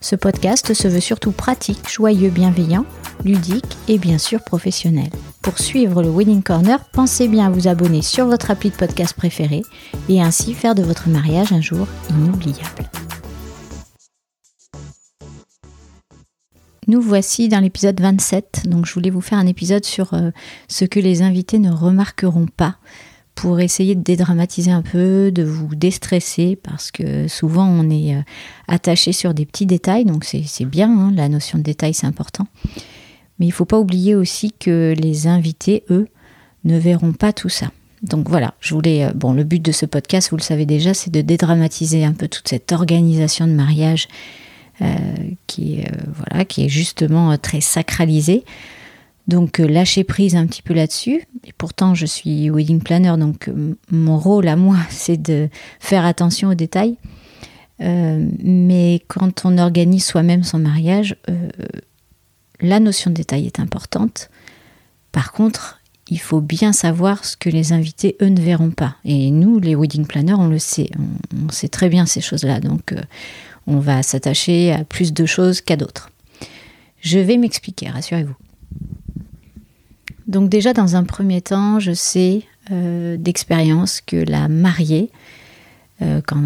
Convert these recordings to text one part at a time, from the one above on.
Ce podcast se veut surtout pratique, joyeux, bienveillant, ludique et bien sûr professionnel. Pour suivre le Wedding Corner, pensez bien à vous abonner sur votre appli de podcast préféré et ainsi faire de votre mariage un jour inoubliable. Nous voici dans l'épisode 27, donc je voulais vous faire un épisode sur euh, ce que les invités ne remarqueront pas pour essayer de dédramatiser un peu, de vous déstresser, parce que souvent on est euh, attaché sur des petits détails, donc c'est bien, hein, la notion de détail c'est important. Mais il ne faut pas oublier aussi que les invités, eux, ne verront pas tout ça. Donc voilà, je voulais. Euh, bon, le but de ce podcast, vous le savez déjà, c'est de dédramatiser un peu toute cette organisation de mariage euh, qui, voilà, qui est justement très sacralisée. Donc euh, lâcher prise un petit peu là-dessus. Et pourtant, je suis wedding planner, donc euh, mon rôle à moi, c'est de faire attention aux détails. Euh, mais quand on organise soi-même son mariage, la notion de détail est importante. Par contre, il faut bien savoir ce que les invités, eux, ne verront pas. Et nous, les wedding planners, on le sait. On, sait très bien ces choses-là. Donc, on va s'attacher à plus de choses qu'à d'autres. Je vais m'expliquer, rassurez-vous. Donc déjà, dans un premier temps, je sais euh, d'expérience que la mariée, euh, quand,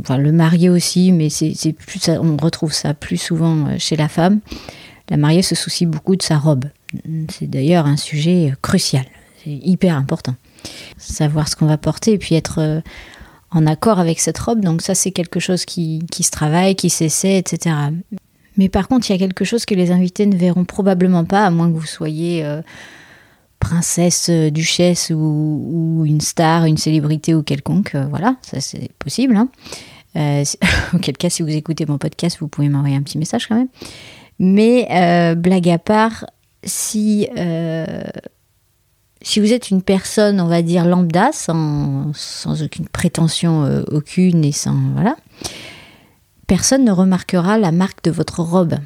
enfin, le marié aussi, mais c'est plus, on retrouve ça plus souvent euh, chez la femme, la mariée se soucie beaucoup de sa robe. C'est d'ailleurs un sujet crucial, c'est hyper important. Savoir ce qu'on va porter et puis être en accord avec cette robe, donc ça c'est quelque chose qui, qui se travaille, qui s'essaie, etc. Mais par contre, il y a quelque chose que les invités ne verront probablement pas, à moins que vous soyez princesse, euh, duchesse ou, une star, une célébrité ou quelconque. Euh, voilà, ça c'est possible. Hein. Euh, auquel cas, si vous écoutez mon podcast, vous pouvez m'envoyer un petit message quand même. Mais blague à part, si, si vous êtes une personne, on va dire lambda, sans, sans aucune prétention aucune et sans. Voilà, personne ne remarquera la marque de votre robe.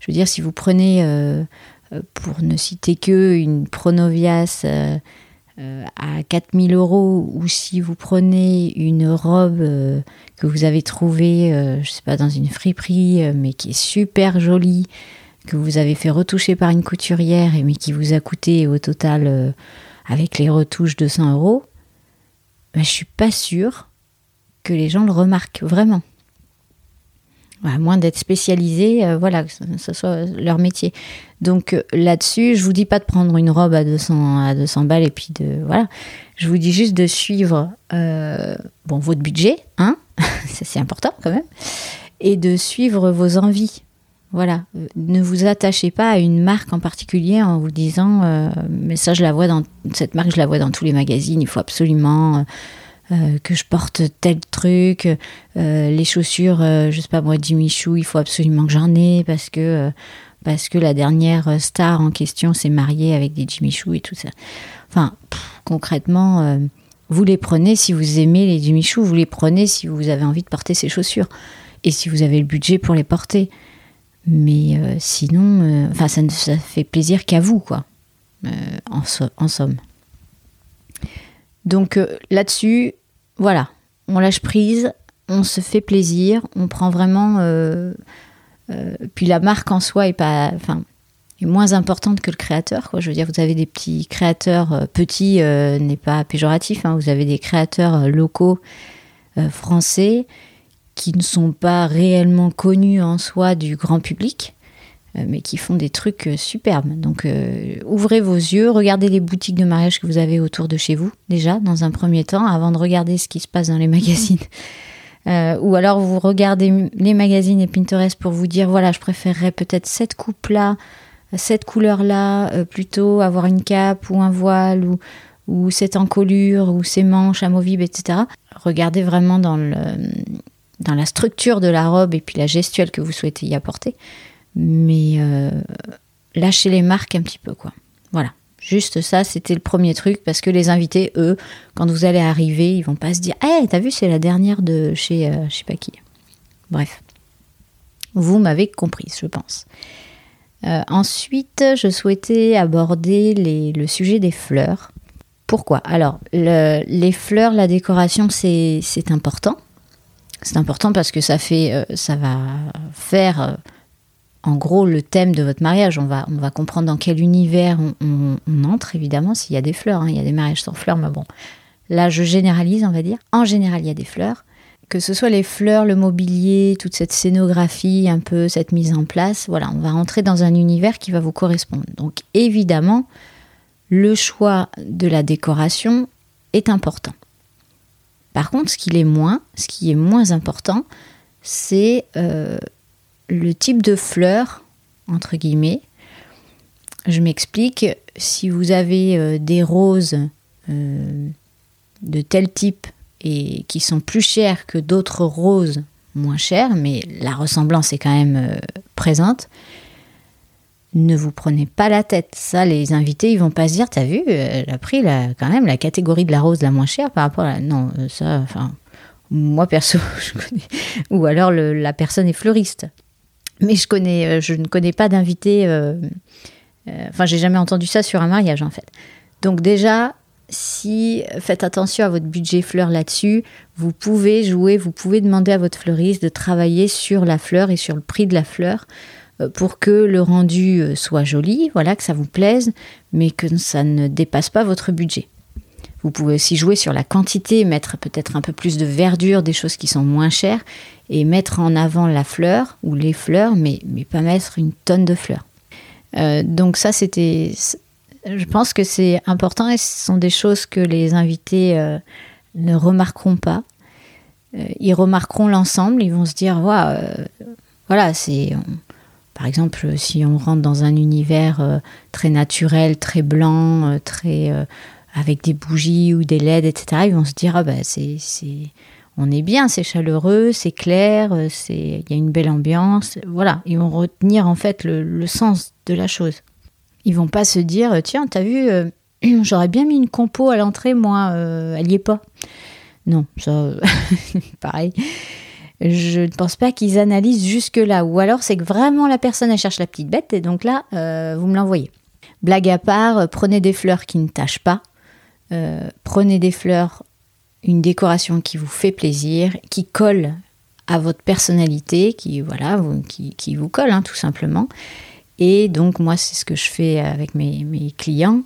Je veux dire, si vous prenez euh, pour ne citer que une Pronovias euh, euh, à 4000 euros ou si vous prenez une robe que vous avez trouvée, je sais pas, dans une friperie, mais qui est super jolie, que vous avez fait retoucher par une couturière, mais qui vous a coûté au total, avec les retouches, 200 euros, ben, je suis pas sûre que les gens le remarquent vraiment à moins d'être spécialisé, euh, voilà, que ce soit leur métier. Donc euh, là-dessus, je vous dis pas de prendre une robe à 200, à 200 balles et puis de voilà. Je vous dis juste de suivre euh, bon votre budget, hein, c'est important quand même, et de suivre vos envies. Voilà, ne vous attachez pas à une marque en particulier en vous disant mais ça je la vois dans cette marque je la vois dans tous les magazines, il faut absolument euh, que je porte tel truc, euh, les chaussures, euh, je sais pas moi, Jimmy Choo, il faut absolument que j'en ai parce que parce que la dernière star en question s'est mariée avec des Jimmy Choo et tout ça. Enfin, concrètement, vous les prenez si vous aimez les Jimmy Choo, vous les prenez si vous avez envie de porter ces chaussures et si vous avez le budget pour les porter. Mais sinon, enfin, ça ne ça fait plaisir qu'à vous, quoi, en, en, somme. Donc là-dessus, voilà, on lâche prise, on se fait plaisir, on prend vraiment. Euh, euh, puis la marque en soi est pas, enfin, est moins importante que le créateur. Quoi. Je veux dire, vous avez des petits créateurs euh, petits, n'est pas péjoratif. Hein. vous avez des créateurs locaux français qui ne sont pas réellement connus en soi du grand public euh, mais qui font des trucs euh, superbes. Donc euh, ouvrez vos yeux, regardez les boutiques de mariage que vous avez autour de chez vous, déjà, dans un premier temps, avant de regarder ce qui se passe dans les magazines. Euh, ou alors vous regardez les magazines et Pinterest pour vous dire voilà, je préférerais peut-être cette coupe-là, cette couleur-là, euh, plutôt avoir une cape ou un voile ou, cette encolure ou ces manches amovibles, etc. Regardez vraiment dans, dans la structure de la robe et puis la gestuelle que vous souhaitez y apporter. Mais euh, lâchez les marques un petit peu, quoi. Voilà. Juste ça, c'était le premier truc parce que les invités, eux, quand vous allez arriver, ils vont pas se dire Eh, t'as vu, c'est la dernière de chez euh, je sais pas qui. Bref. Vous m'avez comprise, je pense. Euh, ensuite, je souhaitais aborder le sujet des fleurs. Pourquoi? Alors, le- les fleurs, la décoration, c'est important. C'est important parce que ça fait, euh, ça va faire, en gros, le thème de votre mariage. On va, on va comprendre dans quel univers on, entre, évidemment, s'il y a des fleurs. hein. Il y a des mariages sans fleurs, mais bon, là, je généralise, on va dire. En général, il y a des fleurs. Que ce soit les fleurs, le mobilier, toute cette scénographie, un peu cette mise en place, voilà, on va rentrer dans un univers qui va vous correspondre. Donc, évidemment, le choix de la décoration est important. Par contre, ce qui est moins, ce qui est moins important, c'est euh, le type de fleurs, entre guillemets. Je m'explique, si vous avez euh, des roses euh, de tel type et qui sont plus chères que d'autres roses moins chères, mais la ressemblance est quand même euh, présente, ne vous prenez pas la tête. Ça, les invités, ils vont pas se dire, t'as vu, elle a pris la, quand même la catégorie de la rose la moins chère par rapport à la... Non, ça, enfin, moi perso, je connais. Ou alors la personne est fleuriste. Mais euh, je ne connais pas d'invité. euh, euh, Enfin, j'ai jamais entendu ça sur un mariage en fait. Donc déjà, si faites attention à votre budget fleur là-dessus, vous pouvez jouer, vous pouvez demander à votre fleuriste de travailler sur la fleur et sur le prix de la fleur pour que le rendu soit joli, voilà, que ça vous plaise, mais que ça ne dépasse pas votre budget. Vous pouvez aussi jouer sur la quantité, mettre peut-être un peu plus de verdure, des choses qui sont moins chères, et mettre en avant la fleur ou les fleurs, mais, mais pas mettre une tonne de fleurs. Euh, donc ça, c'était... Je pense que c'est important et ce sont des choses que les invités euh, ne remarqueront pas. Euh, ils remarqueront l'ensemble, ils vont se dire, voilà, c'est... Par exemple, si on rentre dans un univers très naturel, très blanc, très... euh, avec des bougies ou des LED, etc., ils vont se dire, ah bah c'est... on est bien, c'est chaleureux, c'est clair, euh, c'est il y a une belle ambiance. Voilà, ils vont retenir en fait le, le sens de la chose. Ils vont pas se dire tiens, t'as vu, euh, j'aurais bien mis une compo à l'entrée, moi, euh, elle est pas. Non, ça, euh, pareil. Je ne pense pas qu'ils analysent jusque là. Ou alors c'est que vraiment la personne elle cherche la petite bête et donc là, euh, vous me l'envoyez. Blague à part, euh, prenez des fleurs qui ne tachent pas. Euh, prenez des fleurs une décoration qui vous fait plaisir, qui colle à votre personnalité, qui vous, colle hein, tout simplement. Et donc moi, c'est ce que je fais avec mes, mes clients.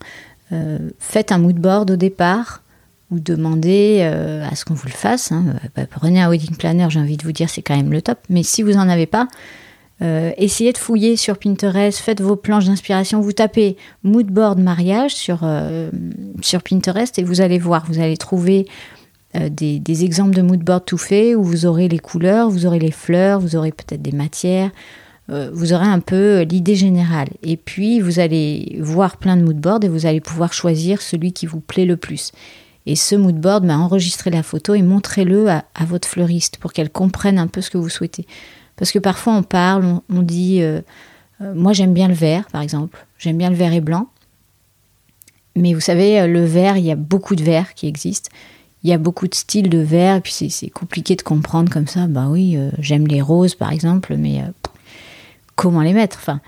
Euh, faites un mood board au départ ou demandez euh, à ce qu'on vous le fasse. hein. Bah, prenez un wedding planner, j'ai envie de vous dire, c'est quand même le top. Mais si vous n'en avez pas, euh, essayez de fouiller sur Pinterest, faites vos planches d'inspiration, vous tapez mood board mariage sur, euh, sur Pinterest et vous allez voir, vous allez trouver euh, des, exemples de mood board tout faits où vous aurez les couleurs, vous aurez les fleurs, vous aurez peut-être des matières, vous aurez un peu l'idée générale. Et puis vous allez voir plein de mood boards et vous allez pouvoir choisir celui qui vous plaît le plus. Et ce mood board, bah, enregistrez la photo et montrez-le à votre fleuriste pour qu'elle comprenne un peu ce que vous souhaitez. Parce que parfois on parle, on, dit, euh, euh, moi j'aime bien le vert par exemple, j'aime bien le vert et blanc. Mais vous savez, euh, le vert, il y a beaucoup de verts qui existent. Il y a beaucoup de styles de verre, et puis c'est- compliqué de comprendre comme ça. Bah oui, j'aime les roses par exemple, mais comment les mettre enfin,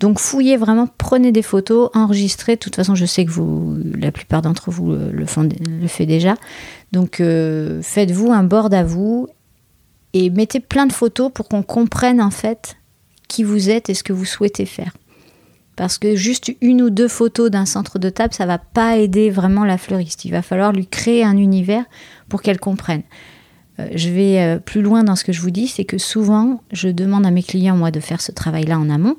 Donc fouillez vraiment, prenez des photos, enregistrez. De toute façon, je sais que vous, la plupart d'entre vous le, font, le fait déjà. Donc faites-vous un board à vous et mettez plein de photos pour qu'on comprenne en fait qui vous êtes et ce que vous souhaitez faire. Parce que juste une ou deux photos d'un centre de table, ça va pas aider vraiment la fleuriste. Il va falloir lui créer un univers pour qu'elle comprenne. Euh, je vais euh, plus loin dans ce que je vous dis, c'est que souvent, je demande à mes clients, moi, de faire ce travail-là en amont,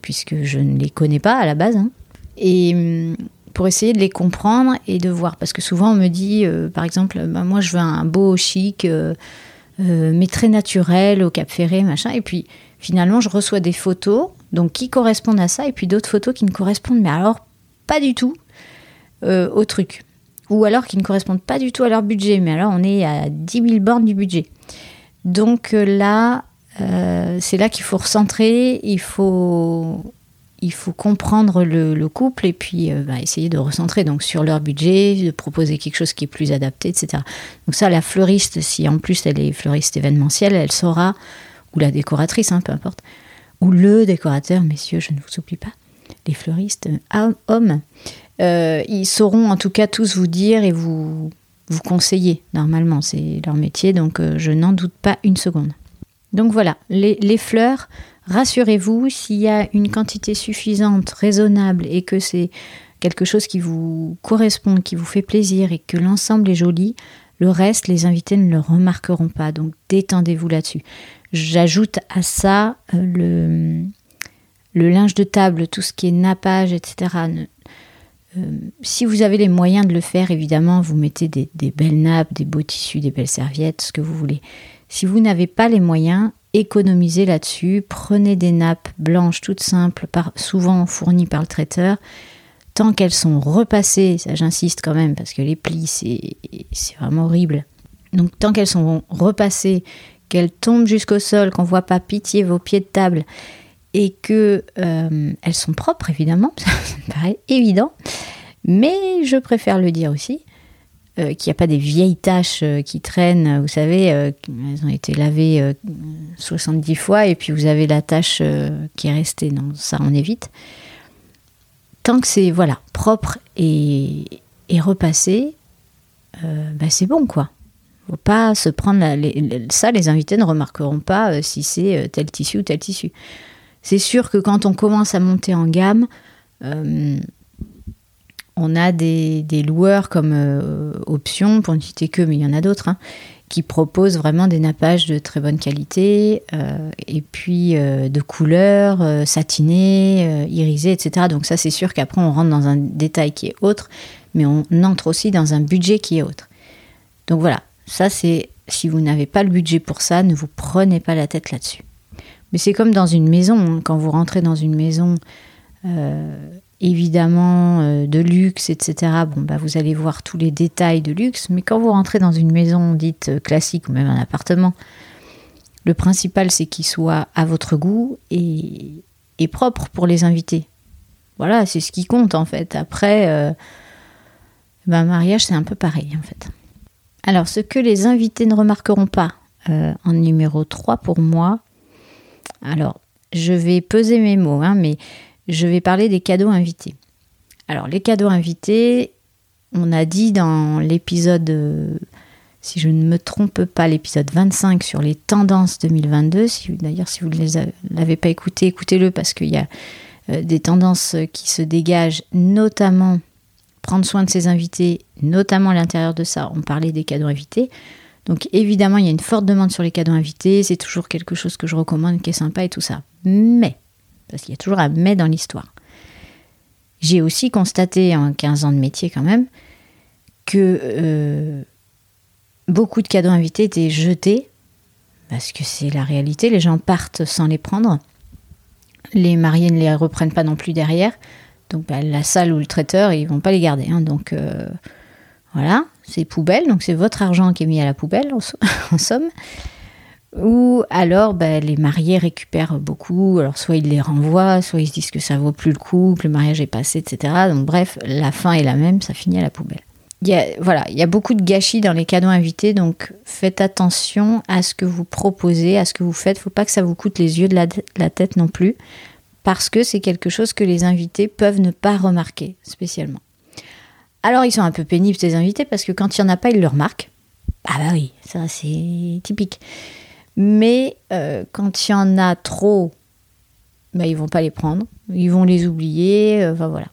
puisque je ne les connais pas à la base. hein. et hum, pour essayer de les comprendre et de voir. Parce que souvent, on me dit, euh, par exemple, bah, moi, je veux un beau chic. Euh, mais très naturel au Cap Ferré, machin. Et puis finalement, je reçois des photos donc qui correspondent à ça, et puis d'autres photos qui ne correspondent, mais alors pas du tout euh, au truc. Ou alors qui ne correspondent pas du tout à leur budget, mais alors on est à 10 000 bornes du budget. Donc euh, là, c'est là qu'il faut recentrer, il faut il faut comprendre le, couple et puis euh, bah, essayer de recentrer donc sur leur budget, de proposer quelque chose qui est plus adapté, etc. Donc ça, la fleuriste, si en plus elle est fleuriste événementielle, elle saura, ou la décoratrice, hein, peu importe, ou le décorateur, messieurs, je ne vous oublie pas, les fleuristes euh, hommes, euh, ils sauront en tout cas tous vous dire et vous, vous conseiller. Normalement, c'est leur métier, donc je n'en doute pas une seconde. Donc voilà, les, les fleurs, Rassurez-vous, s'il y a une quantité suffisante, raisonnable, et que c'est quelque chose qui vous correspond, qui vous fait plaisir, et que l'ensemble est joli, le reste, les invités ne le remarqueront pas. Donc détendez-vous là-dessus. J'ajoute à ça euh, le, linge de table, tout ce qui est nappage, etc. Euh, si vous avez les moyens de le faire, évidemment, vous mettez des, belles nappes, des beaux tissus, des belles serviettes, ce que vous voulez. Si vous n'avez pas les moyens, économisez là-dessus, prenez des nappes blanches toutes simples, souvent fournies par le traiteur, tant qu'elles sont repassées, ça j'insiste quand même parce que les plis c'est vraiment horrible. Donc tant qu'elles sont repassées, qu'elles tombent jusqu'au sol, qu'on voit pas pitié vos pieds de table et que euh, elles sont propres évidemment, ça me paraît évident, mais je préfère le dire aussi. Euh, qu'il n'y a pas des vieilles taches euh, qui traînent, vous savez, euh, elles ont été lavées 70 fois et puis vous avez la tache qui est restée. Non, ça on évite. Tant que c'est voilà propre et, repassé, bah, c'est bon quoi. Faut pas se prendre ça. Les invités ne remarqueront pas si c'est tel tissu ou tel tissu. C'est sûr que quand on commence à monter en gamme, on a des, loueurs comme euh, option, pour ne citer que, mais il y en a d'autres, hein, qui proposent vraiment des nappages de très bonne qualité, euh, et puis euh, de couleurs satinées, irisées, etc. Donc ça, c'est sûr qu'après, on rentre dans un détail qui est autre, mais on entre aussi dans un budget qui est autre. Donc voilà, ça c'est, si vous n'avez pas le budget pour ça, ne vous prenez pas la tête là-dessus. Mais c'est comme dans une maison, hein. quand vous rentrez dans une maison évidemment euh, de luxe, etc., bon, bah, vous allez voir tous les détails de luxe, mais quand vous rentrez dans une maison dite euh, classique ou même un appartement, le principal c'est qu'il soit à votre goût et, propre pour les invités. Voilà, c'est ce qui compte en fait. Après, euh, ben, mariage c'est un peu pareil en fait. Alors, ce que les invités ne remarqueront pas en numéro 3 pour moi, alors je vais peser mes mots, hein, mais je vais parler des cadeaux invités. Alors, les cadeaux invités, on a dit dans l'épisode, euh, si je ne me trompe pas, l'épisode 25 sur les tendances 2022. D'ailleurs, si vous ne l'avez pas écouté, écoutez-le parce qu'il y a euh, des tendances qui se dégagent, notamment prendre soin de ses invités, notamment à l'intérieur de ça, on parlait des cadeaux invités. Donc évidemment, il y a une forte demande sur les cadeaux invités, c'est toujours quelque chose que je recommande, qui est sympa et tout ça. Mais parce qu'il y a toujours un mais dans l'histoire. J'ai aussi constaté en 15 ans de métier quand même que euh, beaucoup de cadeaux invités étaient jetés, parce que c'est la réalité, les gens partent sans les prendre, les mariés ne les reprennent pas non plus derrière, donc bah, la salle ou le traiteur, ils vont pas les garder. Hein. donc euh, voilà, c'est poubelle, donc c'est votre argent qui est mis à la poubelle en somme. Ou alors, ben, les mariés récupèrent beaucoup. Alors, soit ils les renvoient, soit ils se disent que ça vaut plus le coup, que le mariage est passé, etc. Donc, bref, la fin est la même, ça finit à la poubelle. Il y a, voilà, il y a beaucoup de gâchis dans les cadeaux invités, donc faites attention à ce que vous proposez, à ce que vous faites. Faut pas que ça vous coûte les yeux de la, la tête non plus, parce que c'est quelque chose que les invités peuvent ne pas remarquer spécialement. Alors, ils sont un peu pénibles, ces invités, parce que quand il n'y en a pas, ils le remarquent. Ah bah oui, ça c'est typique. Mais euh, quand il y en a trop, bah, ils vont pas les prendre, ils vont les oublier, euh, voilà.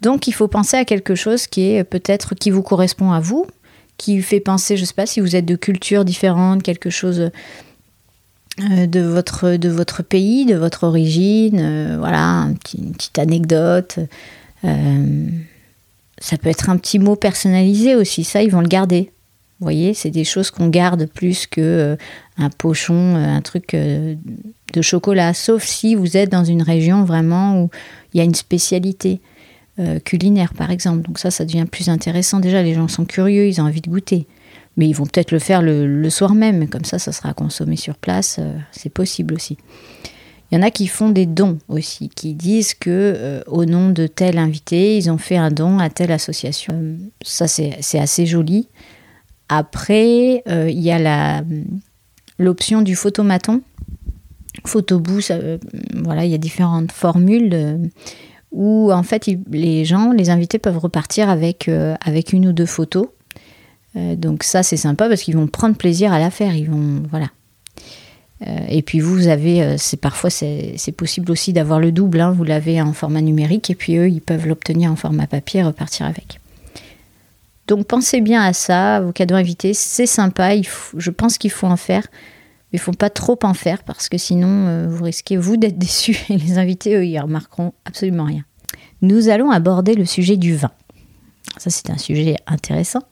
Donc il faut penser à quelque chose qui est peut-être qui vous correspond à vous, qui fait penser, je sais pas, si vous êtes de cultures différentes, quelque chose euh, de votre, de votre pays, de votre origine, voilà, une petite anecdote. ça peut être un petit mot personnalisé aussi, ça ils vont le garder. Voyez, c'est des choses qu'on garde plus que euh, un pochon, euh, un truc euh, de chocolat, sauf si vous êtes dans une région vraiment où il y a une spécialité culinaire, par exemple. Donc ça, ça devient plus intéressant. Déjà, les gens sont curieux, ils ont envie de goûter. Mais ils vont peut-être le faire le, soir même, comme ça, ça sera consommé sur place. c'est possible aussi. Il y en a qui font des dons aussi, qui disent que au nom de tel invité, ils ont fait un don à telle association. ça, c'est assez joli. Après, euh, il y a l'option du photomaton. Photobooth, euh, voilà, il y a différentes formules euh, où en fait les gens, les invités peuvent repartir avec, avec une ou deux photos. donc ça c'est sympa parce qu'ils vont prendre plaisir à la faire. Ils vont voilà. et puis vous, avez, c'est parfois c'est possible aussi d'avoir le double. Hein. vous l'avez en format numérique et puis eux ils peuvent l'obtenir en format papier et repartir avec. Donc pensez bien à ça, vos cadeaux invités, c'est sympa, je pense qu'il faut en faire, mais il faut pas trop en faire parce que sinon euh, vous risquez vous d'être déçus et les invités, eux, ils remarqueront absolument rien. Nous allons aborder le sujet du vin. Ça, c'est un sujet intéressant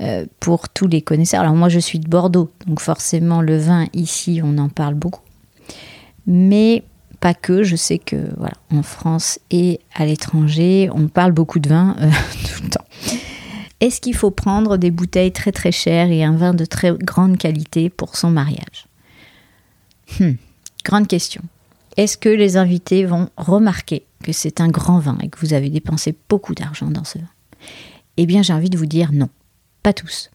euh, pour tous les connaisseurs. Alors moi, je suis de Bordeaux, donc forcément le vin ici, on en parle beaucoup, mais pas que. Je sais que voilà, en France et à l'étranger, on parle beaucoup de vin euh, tout le temps. Est-ce qu'il faut prendre des bouteilles très très chères et un vin de très grande qualité pour son mariage hmm, Grande question. Est-ce que les invités vont remarquer que c'est un grand vin et que vous avez dépensé beaucoup d'argent dans ce vin? Eh bien, j'ai envie de vous dire non, pas tous.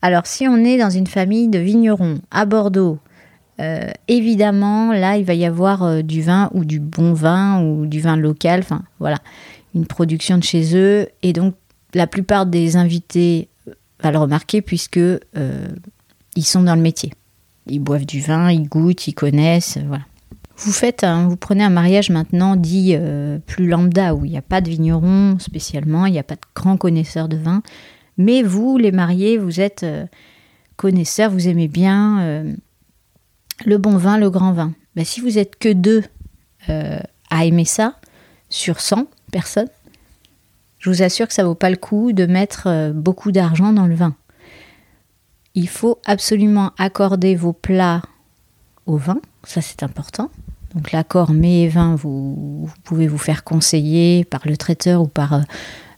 Alors, si on est dans une famille de vignerons à Bordeaux, euh, évidemment, là, il va y avoir euh, du vin ou du bon vin ou du vin local, enfin voilà, une production de chez eux. Et donc, la plupart des invités va le remarquer puisque euh, ils sont dans le métier. Ils boivent du vin, ils goûtent, ils connaissent, euh, voilà. Vous faites, vous prenez un mariage maintenant dit euh, plus lambda où il n'y a pas de vigneron spécialement, il n'y a pas de grands connaisseurs de vin, mais vous, les mariés, vous êtes connaisseurs, vous aimez bien le bon vin, le grand vin. Ben, si vous êtes que deux à aimer ça sur 100 personnes, je vous assure que ça vaut pas le coup de mettre euh, beaucoup d'argent dans le vin. Il faut absolument accorder vos plats au vin, ça c'est important. Donc l'accord mets et vin, vous, pouvez vous faire conseiller par le traiteur ou par euh,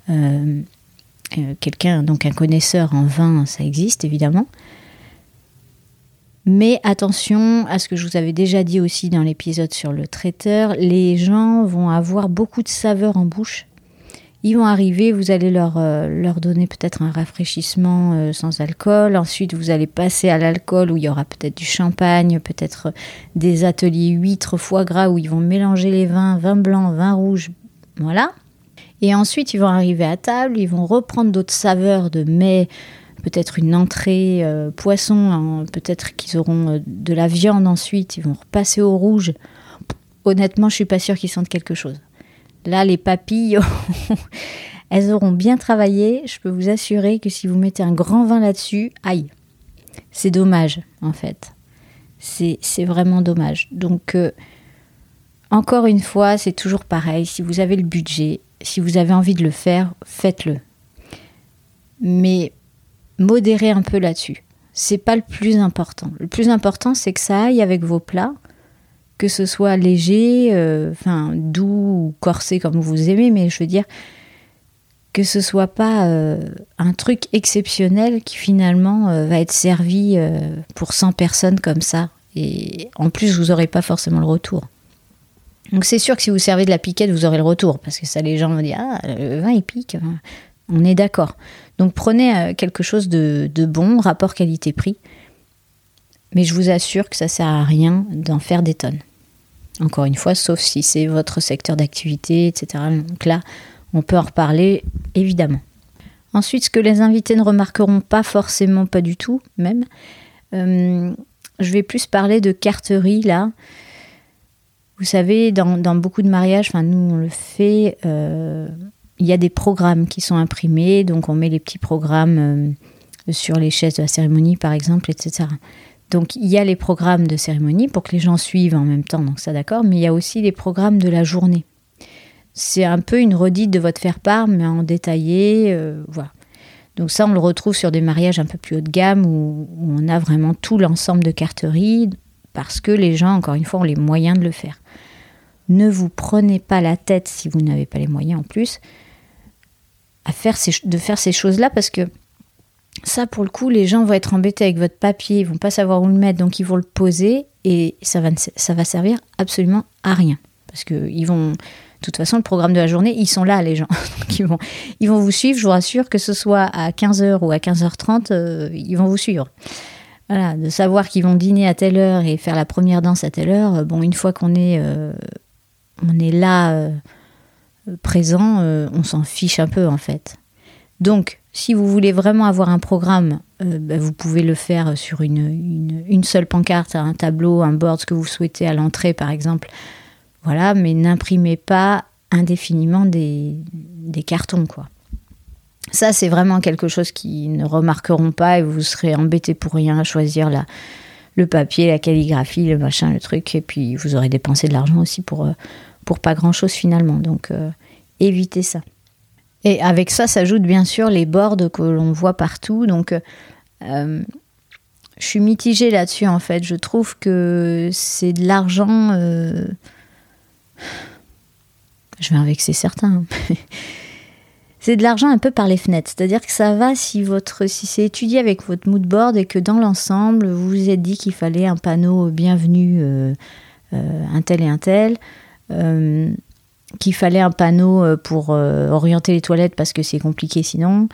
euh, quelqu'un, donc un connaisseur en vin, ça existe évidemment. Mais attention à ce que je vous avais déjà dit aussi dans l'épisode sur le traiteur, les gens vont avoir beaucoup de saveurs en bouche ils vont arriver, vous allez leur, euh, leur donner peut-être un rafraîchissement euh, sans alcool. Ensuite, vous allez passer à l'alcool où il y aura peut-être du champagne, peut-être des ateliers huîtres, foie gras où ils vont mélanger les vins, vin blanc, vin rouge. Voilà. Et ensuite, ils vont arriver à table, ils vont reprendre d'autres saveurs de mets, peut-être une entrée euh, poisson, hein, peut-être qu'ils auront de la viande ensuite, ils vont repasser au rouge. Honnêtement, je suis pas sûre qu'ils sentent quelque chose. Là, les papilles, elles auront bien travaillé. Je peux vous assurer que si vous mettez un grand vin là-dessus, aïe, c'est dommage en fait. C'est vraiment dommage. Donc, euh, encore une fois, c'est toujours pareil. Si vous avez le budget, si vous avez envie de le faire, faites-le. Mais modérez un peu là-dessus. C'est pas le plus important. Le plus important, c'est que ça aille avec vos plats que ce soit léger, euh, enfin doux ou corsé comme vous aimez, mais je veux dire que ce soit pas euh, un truc exceptionnel qui finalement euh, va être servi pour 100 personnes comme ça. Et en plus, vous n'aurez pas forcément le retour. Donc c'est sûr que si vous servez de la piquette, vous aurez le retour, parce que ça, les gens vont dire Ah, le vin, il pique. On est d'accord. Donc prenez quelque chose de, de bon, rapport qualité-prix. Mais je vous assure que ça sert à rien d'en faire des tonnes. Encore une fois, sauf si c'est votre secteur d'activité, etc. Donc là, on peut en reparler, évidemment. Ensuite, ce que les invités ne remarqueront pas forcément, pas du tout même, euh, je vais plus parler de carterie là. Vous savez, dans, beaucoup de mariages, enfin nous on le fait, euh, il y a des programmes qui sont imprimés, donc on met les petits programmes euh, sur les chaises de la cérémonie par exemple, etc. Donc il y a les programmes de cérémonie pour que les gens suivent en même temps, donc ça d'accord, mais il y a aussi les programmes de la journée. C'est un peu une redite de votre faire-part, mais en détaillé, euh, voilà. Donc ça, on le retrouve sur des mariages un peu plus haut de gamme où, on a vraiment tout l'ensemble de carterie parce que les gens, encore une fois, ont les moyens de le faire. Ne vous prenez pas la tête si vous n'avez pas les moyens en plus de faire ces choses-là parce que ça, pour le coup, les gens vont être embêtés avec votre papier, ils vont pas savoir où le mettre, donc ils vont le poser et ça va, ça va servir absolument à rien. Parce que ils vont, de toute façon, le programme de la journée, ils sont là, les gens. Donc ils vont, ils vont vous suivre, je vous rassure, que ce soit à 15h ou à 15h30, euh, ils vont vous suivre. Voilà, de savoir qu'ils vont dîner à telle heure et faire la première danse à telle heure, euh, bon, une fois qu'on est, euh, on est là, présent, on s'en fiche un peu, en fait. Donc, si vous voulez vraiment avoir un programme, bah, vous pouvez le faire sur une, seule pancarte, un tableau, un board, ce que vous souhaitez à l'entrée, par exemple. Voilà, mais n'imprimez pas indéfiniment des, cartons, quoi. Ça, c'est vraiment quelque chose qu'ils ne remarqueront pas et vous serez embêté pour rien à choisir la, le papier, la calligraphie, le machin, le truc. Et puis, vous aurez dépensé de l'argent aussi pour, euh, pas grand-chose finalement. Donc, euh, évitez ça. Et avec ça s'ajoutent bien sûr les boards que l'on voit partout. Donc, euh, je suis mitigée là-dessus en fait. Je trouve que c'est de l'argent je vais en vexer certains. c'est de l'argent un peu par les fenêtres. C'est-à-dire que ça va si votre si c'est étudié avec votre mood board et que dans l'ensemble, vous vous êtes dit qu'il fallait un panneau euh, euh, un tel et un tel, euh, qu'il fallait un panneau pour orienter les toilettes parce que c'est compliqué sinon.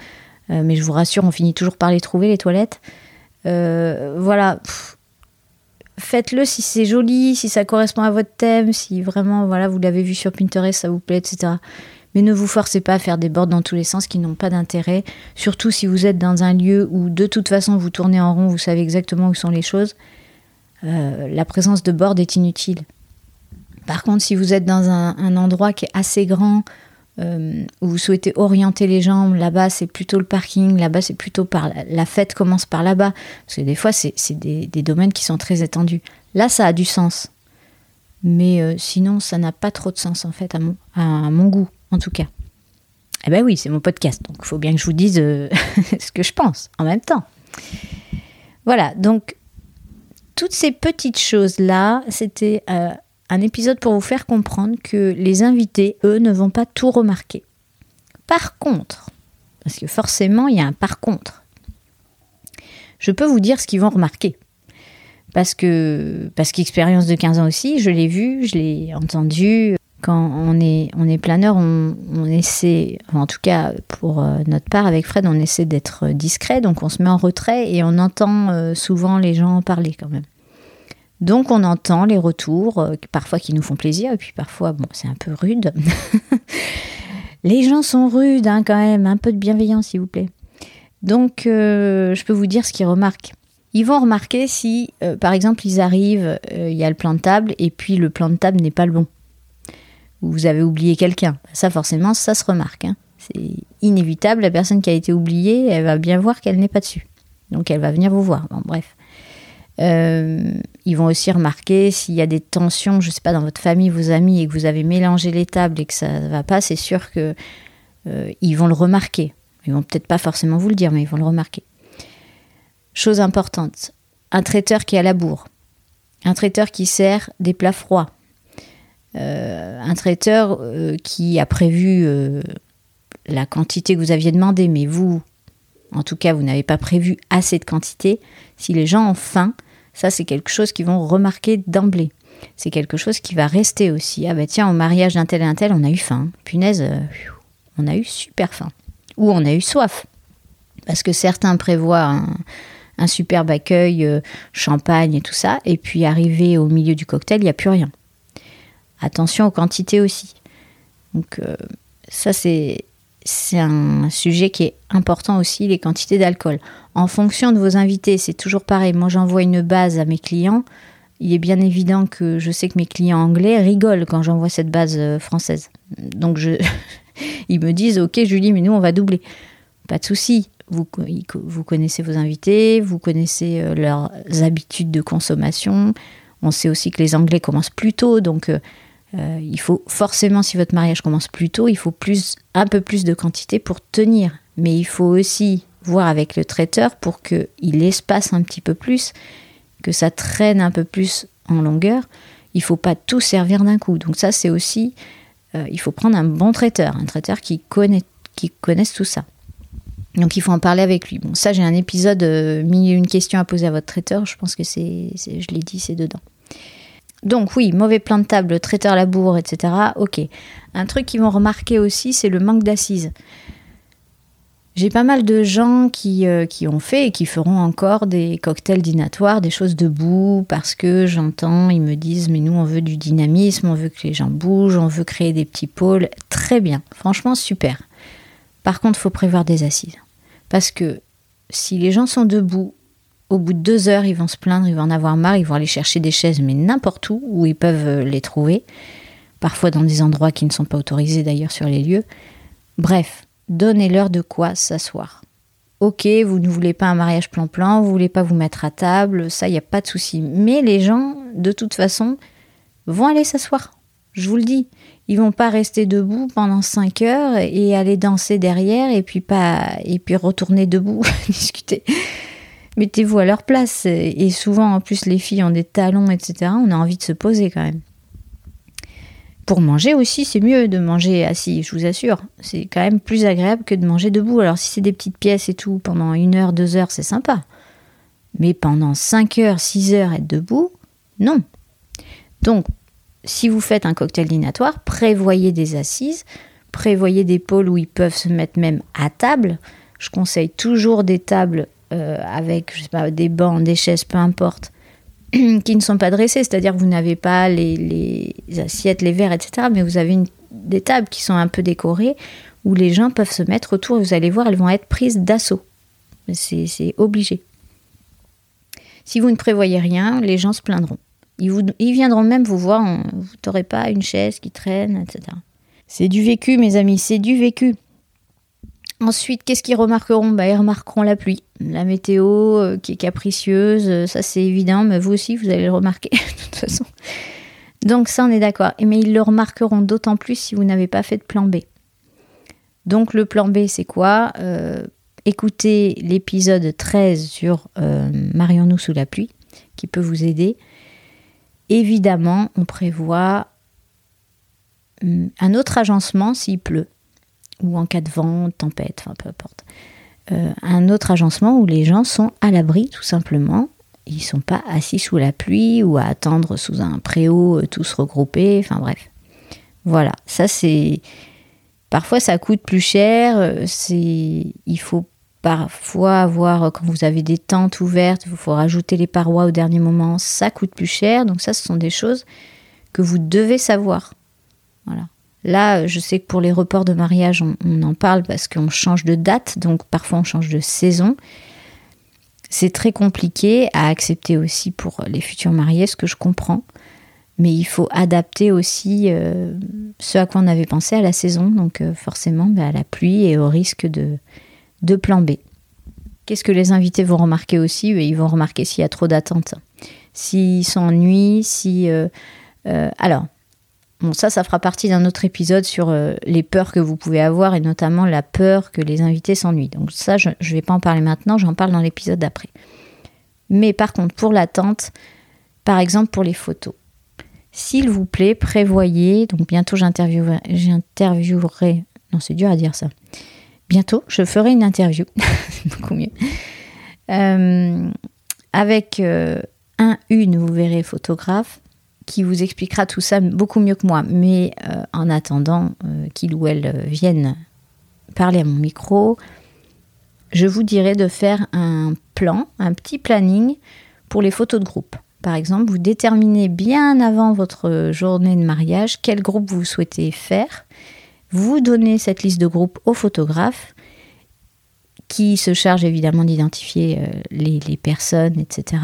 mais je vous rassure, on finit toujours par les trouver, les toilettes. voilà faites-le si c'est joli, si ça correspond à votre thème, si vraiment voilà vous l'avez vu sur Pinterest, ça vous plaît, etc. Mais ne vous forcez pas à faire des bords dans tous les sens qui n'ont pas d'intérêt, surtout si vous êtes dans un lieu où de toute façon vous tournez en rond, vous savez exactement où sont les choses. Euh, la présence de bords est inutile. Par contre, si vous êtes dans un endroit qui est assez grand, euh, où vous souhaitez orienter les gens, là-bas c'est plutôt le parking, là-bas c'est plutôt par la, fête commence par là-bas, parce que des fois c'est des, domaines qui sont très étendus. Là ça a du sens, mais euh, sinon ça n'a pas trop de sens en fait à mon, goût en tout cas. Eh ben oui, c'est mon podcast, donc il faut bien que je vous dise euh, ce que je pense en même temps. Voilà, donc toutes ces petites choses-là, c'était un épisode pour vous faire comprendre que les invités, eux, ne vont pas tout remarquer. Par contre, parce que forcément, il y a un par contre, je peux vous dire ce qu'ils vont remarquer. Parce que, parce qu'expérience de 15 ans aussi, je l'ai vu, je l'ai entendu. Quand on est, on est planeur, on, essaie, en tout cas pour euh, notre part avec Fred, on essaie d'être discret, donc on se met en retrait et on entend euh, souvent les gens parler quand même. Donc on entend les retours, euh, parfois qui nous font plaisir, et puis parfois, bon, c'est un peu rude. les gens sont rudes hein, quand même, un peu de bienveillance s'il vous plaît. Donc euh, je peux vous dire ce qu'ils remarquent. Ils vont remarquer si, euh, par exemple, ils arrivent, il y a le plan de table, et puis le plan de table n'est pas le bon. Ou vous avez oublié quelqu'un. Ça forcément, ça se remarque. Hein. C'est inévitable, la personne qui a été oubliée, elle va bien voir qu'elle n'est pas dessus. Donc elle va venir vous voir. Bon, bref. Ils vont aussi remarquer s'il y a des tensions, je ne sais pas, dans votre famille, vos amis, et que vous avez mélangé les tables et que ça ne va pas, c'est sûr que euh, vont le remarquer. Ils vont peut-être pas forcément vous le dire, mais ils vont le remarquer. Chose importante, un traiteur qui est à la bourre, un traiteur qui sert des plats froids, euh, un traiteur qui a prévu la quantité que vous aviez demandé, mais vous, en tout cas, vous n'avez pas prévu assez de quantité. Si les gens ont faim, ça, c'est quelque chose qu'ils vont remarquer d'emblée. C'est quelque chose qui va rester aussi. Ah bah tiens, au mariage d'un tel et un tel, on a eu faim. Punaise, euh, on a eu super faim. Ou on a eu soif. Parce que certains prévoient un, superbe accueil, euh, champagne et tout ça, et puis arrivé au milieu du cocktail, il n'y a plus rien. Attention aux quantités aussi. Donc euh, ça, c'est c'est un sujet qui est important aussi, les quantités d'alcool. En fonction de vos invités, c'est toujours pareil. Moi, j'envoie une base à mes clients. Il est bien évident que je sais que mes clients anglais rigolent quand j'envoie cette base euh, française. Donc, je... ils me disent Ok, Julie, mais nous, on va doubler. Pas de souci. Vous, vous connaissez vos invités, vous connaissez euh, leurs habitudes de consommation. On sait aussi que les Anglais commencent plus tôt, donc euh, il faut forcément, si votre mariage commence plus tôt, il faut plus, un peu plus de quantité pour tenir Mais il faut aussi voir avec le traiteur pour qu'il espace un petit peu plus, que ça traîne un peu plus en longueur. Il faut pas tout servir d'un coup. Donc ça, c'est aussi, euh, il faut prendre un bon traiteur, un traiteur qui connaît, connaisse tout ça. Donc il faut en parler avec lui. Bon, ça, j'ai un épisode euh, mis une question à poser à votre traiteur. Je pense que c'est, je l'ai dit, c'est dedans. Donc oui, mauvais plan de table, traiteur à la bourre, etc. Ok. Un truc qu'ils vont remarquer aussi, c'est le manque d'assises. J'ai pas mal de gens qui, euh, qui, ont fait et qui feront encore des cocktails dînatoires, des choses debout, parce que j'entends, ils me disent, mais nous on veut du dynamisme, on veut que les gens bougent, on veut créer des petits pôles. Très bien, franchement super. Par contre, il faut prévoir des assises. Parce que si les gens sont debout, au bout de deux heures, ils vont se plaindre, ils vont en avoir marre, ils vont aller chercher des chaises, mais n'importe où, où ils peuvent euh, les trouver. Parfois dans des endroits qui ne sont pas autorisés d'ailleurs sur les lieux. Bref, donnez-leur de quoi s'asseoir. Ok, vous ne voulez pas un mariage plan-plan, vous voulez pas vous mettre à table, ça, il n'y a pas de souci. Mais les gens, de toute façon, vont aller s'asseoir. Je vous le dis. Ils vont pas rester debout pendant 5 heures et aller danser derrière et puis pas et puis retourner debout discuter. Mettez-vous à leur place. Et souvent, en plus, les filles ont des talons, etc. On a envie de se poser quand même. Pour manger aussi, c'est mieux de manger assis, je vous assure. C'est quand même plus agréable que de manger debout. Alors si c'est des petites pièces et tout, pendant une heure, deux heures, c'est sympa. Mais pendant cinq heures, six heures, être debout, non. Donc, si vous faites un cocktail dînatoire, prévoyez des assises, prévoyez des pôles où ils peuvent se mettre même à table. Je conseille toujours des tables euh, avec, je sais pas, des bancs, des chaises, peu importe, qui ne sont pas dressés, c'est-à-dire que vous n'avez pas les, assiettes, les verres, etc., mais vous avez des tables qui sont un peu décorées où les gens peuvent se mettre autour vous allez voir, elles vont être prises d'assaut. C'est obligé. Si vous ne prévoyez rien, les gens se plaindront. Ils viendront même vous voir, vous n'aurez pas une chaise qui traîne, etc. C'est du vécu, mes amis, c'est du vécu. Ensuite, qu'est-ce qu'ils remarqueront? Bah, Ils remarqueront la pluie, la météo euh, qui est capricieuse, euh, ça c'est évident, mais vous aussi vous allez le remarquer de toute façon. Donc ça on est d'accord. Mais ils le remarqueront d'autant plus si vous n'avez pas fait de plan B. Donc le plan B c'est quoi? Euh, Écoutez l'épisode 13 sur Marions-nous sous la pluie qui peut vous aider. Évidemment, on prévoit hum, un autre agencement s'il pleut ou en cas de vent, tempête, enfin peu importe. Euh, un autre agencement où les gens sont à l'abri tout simplement. Ils sont pas assis sous la pluie ou à attendre sous un préau euh, tous regroupés, enfin bref. Voilà, ça c'est parfois ça coûte plus cher, euh, il faut parfois avoir quand vous avez des tentes ouvertes, il faut rajouter les parois au dernier moment, ça coûte plus cher. Donc ça ce sont des choses que vous devez savoir. Voilà. Là, je sais que pour les reports de mariage, on, en parle parce qu'on change de date, donc parfois on change de saison. C'est très compliqué à accepter aussi pour les futurs mariés, ce que je comprends. Mais il faut adapter aussi euh, ce à quoi on avait pensé à la saison, donc euh, forcément bah, à la pluie et au risque de, de plan B. Qu'est-ce que les invités vont remarquer aussi? Ils vont remarquer s'il y a trop d'attentes, s'ils s'ennuient, si... Euh, alors, Bon, ça, ça fera partie d'un autre épisode sur euh, les peurs que vous pouvez avoir et notamment la peur que les invités s'ennuient. Donc ça, je ne vais pas en parler maintenant, j'en parle dans l'épisode d'après. Mais par contre, pour l'attente, par exemple pour les photos, s'il vous plaît, prévoyez, donc bientôt j'interviewerai, j'interviewerai, non c'est dur à dire ça, bientôt je ferai une interview, c'est beaucoup mieux, euh, avec euh, un, une, vous verrez, photographe, qui vous expliquera tout ça beaucoup mieux que moi. Mais euh, en attendant euh, qu'il ou elle euh, vienne parler à mon micro, je vous dirais de faire un plan, un petit planning pour les photos de groupe. Par exemple, vous déterminez bien avant votre journée de mariage quel groupe vous souhaitez faire. Vous donnez cette liste de groupes au photographe qui se charge évidemment d'identifier les personnes, etc.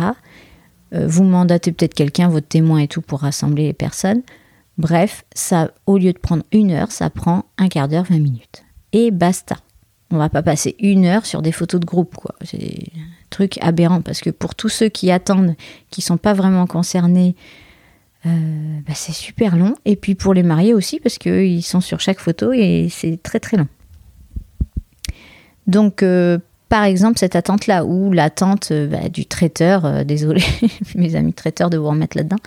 Euh, vous mandatez peut-être quelqu'un, votre témoin et tout, pour rassembler les personnes. Bref, ça, au lieu de prendre une heure, ça prend un quart d'heure, 20 minutes. Et basta. On va pas passer une heure sur des photos de groupe, quoi. C'est un truc aberrant parce que pour tous ceux qui attendent, qui sont pas vraiment concernés, euh, bah, c'est super long. Et puis pour les mariés aussi, parce qu'ils sont sur chaque photo et c'est très très long. Donc, euh, par exemple, cette attente-là, ou l'attente euh, bah, du traiteur, euh, désolé, mes amis traiteurs de vous remettre là-dedans,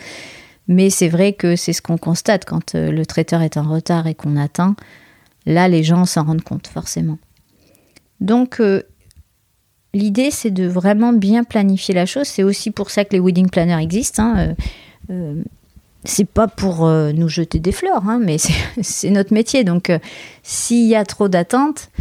mais c'est vrai que c'est ce qu'on constate quand le traiteur est en retard et qu'on attend. Là, les gens s'en rendent compte, forcément. Donc, l'idée, c'est de vraiment bien planifier la chose. C'est aussi pour ça que les wedding planners existent. Hein. c'est pas pour nous jeter des fleurs, hein, mais c'est notre métier. Donc, s'il y a trop d'attentes,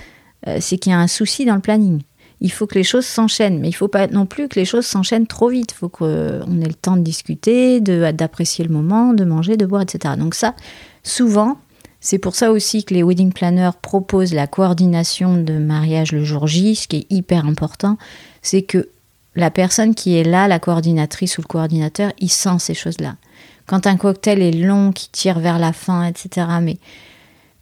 euh, c'est qu'il y a un souci dans le planning. Il faut que les choses s'enchaînent, mais il ne faut pas non plus que les choses s'enchaînent trop vite. Il faut qu'on ait le temps de discuter, d'apprécier le moment, de manger, de boire, etc. Donc ça, souvent, c'est pour ça aussi que les wedding planners proposent la coordination de mariage le jour J, ce qui est hyper important, c'est que la personne qui est là, la coordinatrice ou le coordinateur, il sent ces choses-là. Quand un cocktail est long, qui tire vers la fin, etc. Mais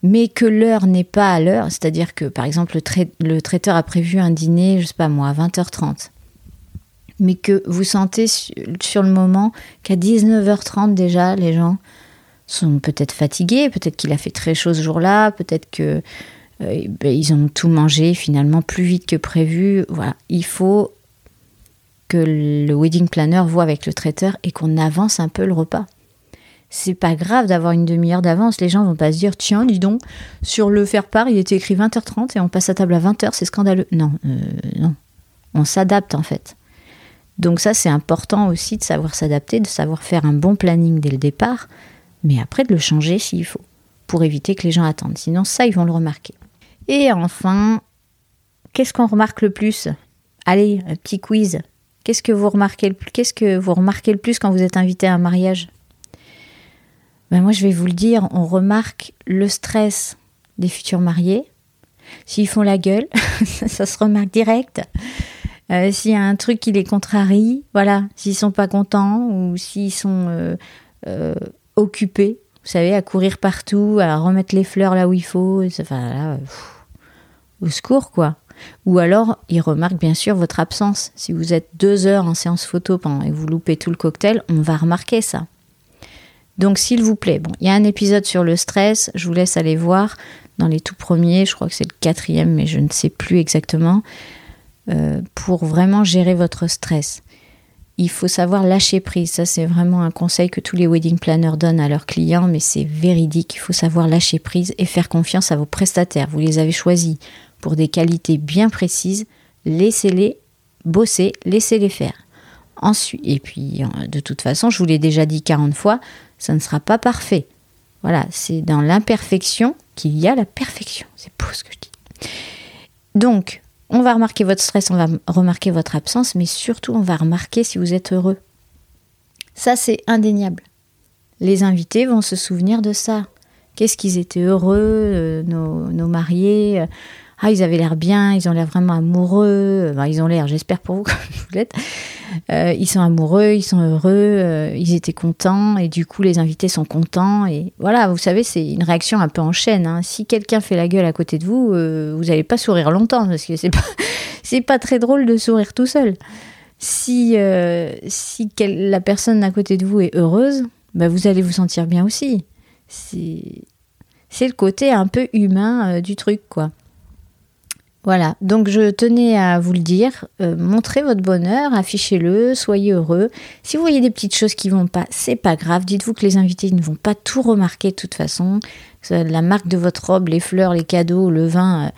mais que l'heure n'est pas à l'heure, c'est-à-dire que par exemple le, traiteur a prévu un dîner, je sais pas moi, à 20h30, mais que vous sentez sur le moment qu'à 19h30 déjà, les gens sont peut-être fatigués, peut-être qu'il a fait très chaud ce jour-là, peut-être que euh, ben, ils ont tout mangé finalement plus vite que prévu. Voilà, il faut que le wedding planner voit avec le traiteur et qu'on avance un peu le repas c'est pas grave d'avoir une demi-heure d'avance. Les gens vont pas se dire tiens, dis donc, sur le faire-part, il était écrit 20h30 et on passe à table à 20h, c'est scandaleux. Non, euh, non. On s'adapte en fait. Donc ça, c'est important aussi de savoir s'adapter, de savoir faire un bon planning dès le départ, mais après de le changer s'il faut, pour éviter que les gens attendent. Sinon, ça, ils vont le remarquer. Et enfin, qu'est-ce qu'on remarque le plus? Allez, un petit quiz. Qu'est-ce que vous remarquez le plus Qu'est-ce que vous remarquez le plus quand vous êtes invité à un mariage? Ben moi je vais vous le dire, on remarque le stress des futurs mariés. S'ils font la gueule, ça se remarque direct. Euh, s'il y a un truc qui les contrarie, voilà, s'ils sont pas contents ou s'ils sont euh, euh, occupés, vous savez, à courir partout, à remettre les fleurs là où il faut, enfin là, au secours quoi. Ou alors, ils remarquent bien sûr votre absence. Si vous êtes deux heures en séance photo et vous loupez tout le cocktail, on va remarquer ça. Donc s'il vous plaît, bon, il y a un épisode sur le stress, je vous laisse aller voir dans les tout premiers, je crois que c'est le quatrième, mais je ne sais plus exactement, euh, pour vraiment gérer votre stress. Il faut savoir lâcher prise. Ça, c'est vraiment un conseil que tous les wedding planners donnent à leurs clients, mais c'est véridique. Il faut savoir lâcher prise et faire confiance à vos prestataires. Vous les avez choisis pour des qualités bien précises. Laissez-les bosser, laissez-les faire. Ensuite, et puis, de toute façon, je vous l'ai déjà dit 40 fois, ça ne sera pas parfait. Voilà, c'est dans l'imperfection qu'il y a la perfection. C'est beau ce que je dis. Donc, on va remarquer votre stress, on va remarquer votre absence, mais surtout, on va remarquer si vous êtes heureux. Ça, c'est indéniable. Les invités vont se souvenir de ça. Qu'est-ce qu'ils étaient heureux, euh, nos, mariés. Ah, ils avaient l'air bien, ils ont l'air vraiment amoureux. ils ont l'air, j'espère pour vous, comme vous l'êtes. Euh, ils sont amoureux, ils sont heureux, euh, ils étaient contents et du coup les invités sont contents et voilà, vous savez, c'est une réaction un peu en chaîne. Hein. Si quelqu'un fait la gueule à côté de vous, euh, vous n'allez pas sourire longtemps parce que c'est pas pas très drôle de sourire tout seul. Si si la personne à côté de vous est heureuse, bah, vous allez vous sentir bien aussi. C'est c'est le côté un peu humain du truc quoi. Voilà, donc je tenais à vous le dire, euh, montrez votre bonheur, affichez-le, soyez heureux. Si vous voyez des petites choses qui vont pas, c'est pas grave. Dites-vous que les invités ne vont pas tout remarquer de toute façon. La marque de votre robe, les fleurs, les cadeaux, le vin, euh,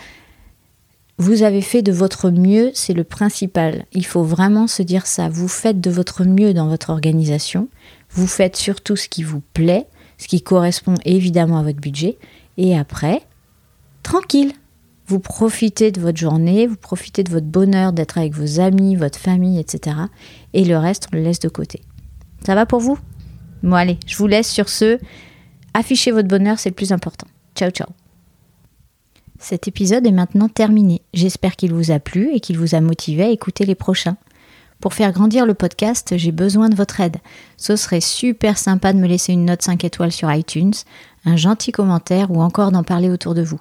vous avez fait de votre mieux, c'est le principal. Il faut vraiment se dire ça. Vous faites de votre mieux dans votre organisation. Vous faites surtout ce qui vous plaît, ce qui correspond évidemment à votre budget. Et après, tranquille vous profitez de votre journée, vous profitez de votre bonheur d'être avec vos amis, votre famille, etc. Et le reste, on le laisse de côté. Ça va pour vous? Bon allez, je vous laisse sur ce. Affichez votre bonheur, c'est le plus important. Ciao ciao. Cet épisode est maintenant terminé. J'espère qu'il vous a plu et qu'il vous a motivé à écouter les prochains. Pour faire grandir le podcast, j'ai besoin de votre aide. Ce serait super sympa de me laisser une note 5 étoiles sur iTunes, un gentil commentaire ou encore d'en parler autour de vous.